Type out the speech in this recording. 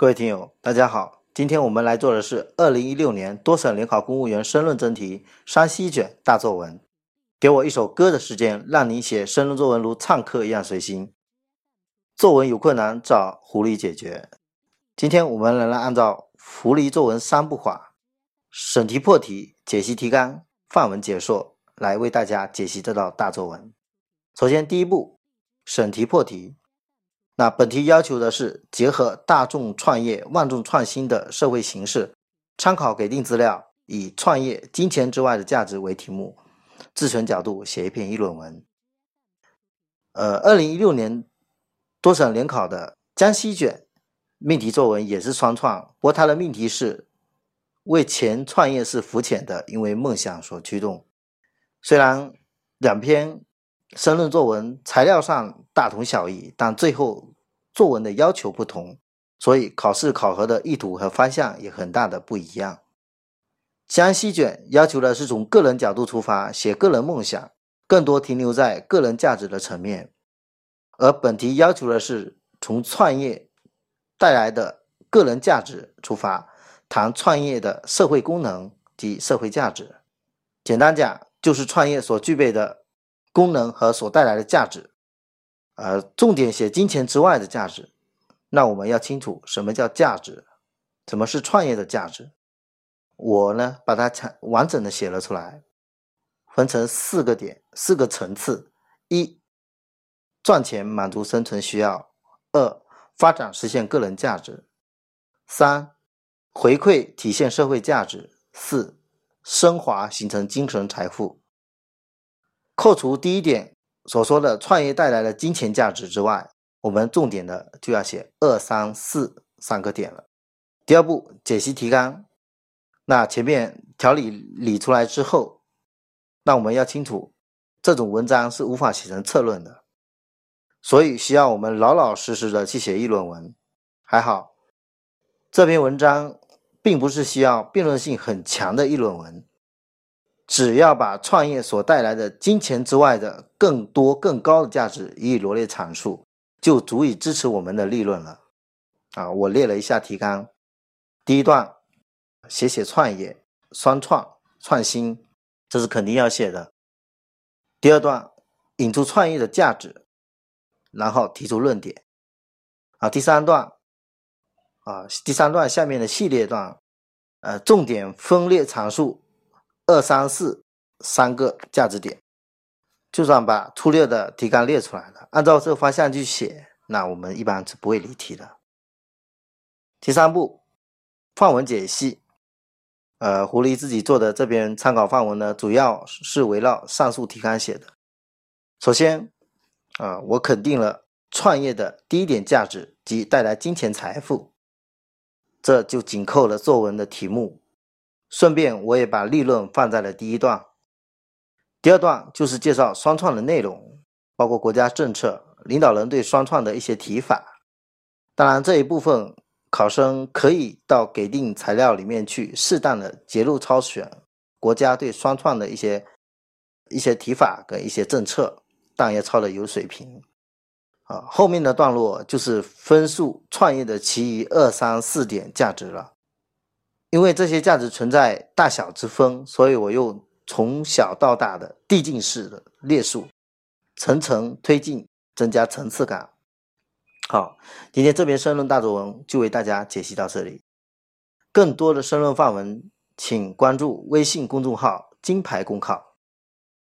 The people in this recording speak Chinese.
各位听友，大家好，今天我们来做的是二零一六年多省联考公务员申论真题山西卷大作文。给我一首歌的时间，让你写申论作文如唱歌一样随心。作文有困难找狐狸解决。今天我们仍然按照狐狸作文三步法：审题破题、解析提纲、范文解说，来为大家解析这道大作文。首先，第一步，审题破题。那本题要求的是结合大众创业、万众创新的社会形势，参考给定资料，以创业、金钱之外的价值为题目。自选角度写一篇议论文。呃，二零一六年多省联考的江西卷命题作文也是双创，不过它的命题是为钱创业是肤浅的，因为梦想所驱动。虽然两篇申论作文材料上大同小异，但最后作文的要求不同，所以考试考核的意图和方向也很大的不一样。江西卷要求的是从个人角度出发，写个人梦想，更多停留在个人价值的层面；而本题要求的是从创业带来的个人价值出发，谈创业的社会功能及社会价值。简单讲，就是创业所具备的功能和所带来的价值。呃，重点写金钱之外的价值。那我们要清楚什么叫价值，什么是创业的价值。我呢，把它完完整的写了出来，分成四个点、四个层次：一、赚钱满足生存需要；二、发展实现个人价值；三、回馈体现社会价值；四、升华形成精神财富。扣除第一点所说的创业带来的金钱价值之外，我们重点的就要写二、三、四三个点了。第二步，解析提纲。那前面条理理出来之后，那我们要清楚，这种文章是无法写成策论的，所以需要我们老老实实的去写议论文。还好，这篇文章并不是需要辩论性很强的议论文，只要把创业所带来的金钱之外的更多更高的价值予以罗列阐述，就足以支持我们的立论了。啊，我列了一下提纲，第一段。写写创业、双创、创新，这是肯定要写的。第二段引出创业的价值，然后提出论点。啊，第三段啊，第三段下面的系列段，呃，重点分列阐述二三四三个价值点。就算把粗略的提纲列出来了，按照这个方向去写，那我们一般是不会离题的。第三步，范文解析。呃，狐狸自己做的这篇参考范文呢，主要是围绕上述提纲写的。首先，啊，我肯定了创业的第一点价值及带来金钱财富，这就紧扣了作文的题目。顺便，我也把利润放在了第一段。第二段就是介绍双创的内容，包括国家政策、领导人对双创的一些提法。当然，这一部分。考生可以到给定材料里面去适当的截录抄选国家对双创的一些一些提法跟一些政策，但要抄的有水平。啊，后面的段落就是分数创业的其余二三四点价值了。因为这些价值存在大小之分，所以我用从小到大的递进式的列数，层层推进，增加层次感。好，今天这篇申论大作文就为大家解析到这里。更多的申论范文，请关注微信公众号“金牌公考”。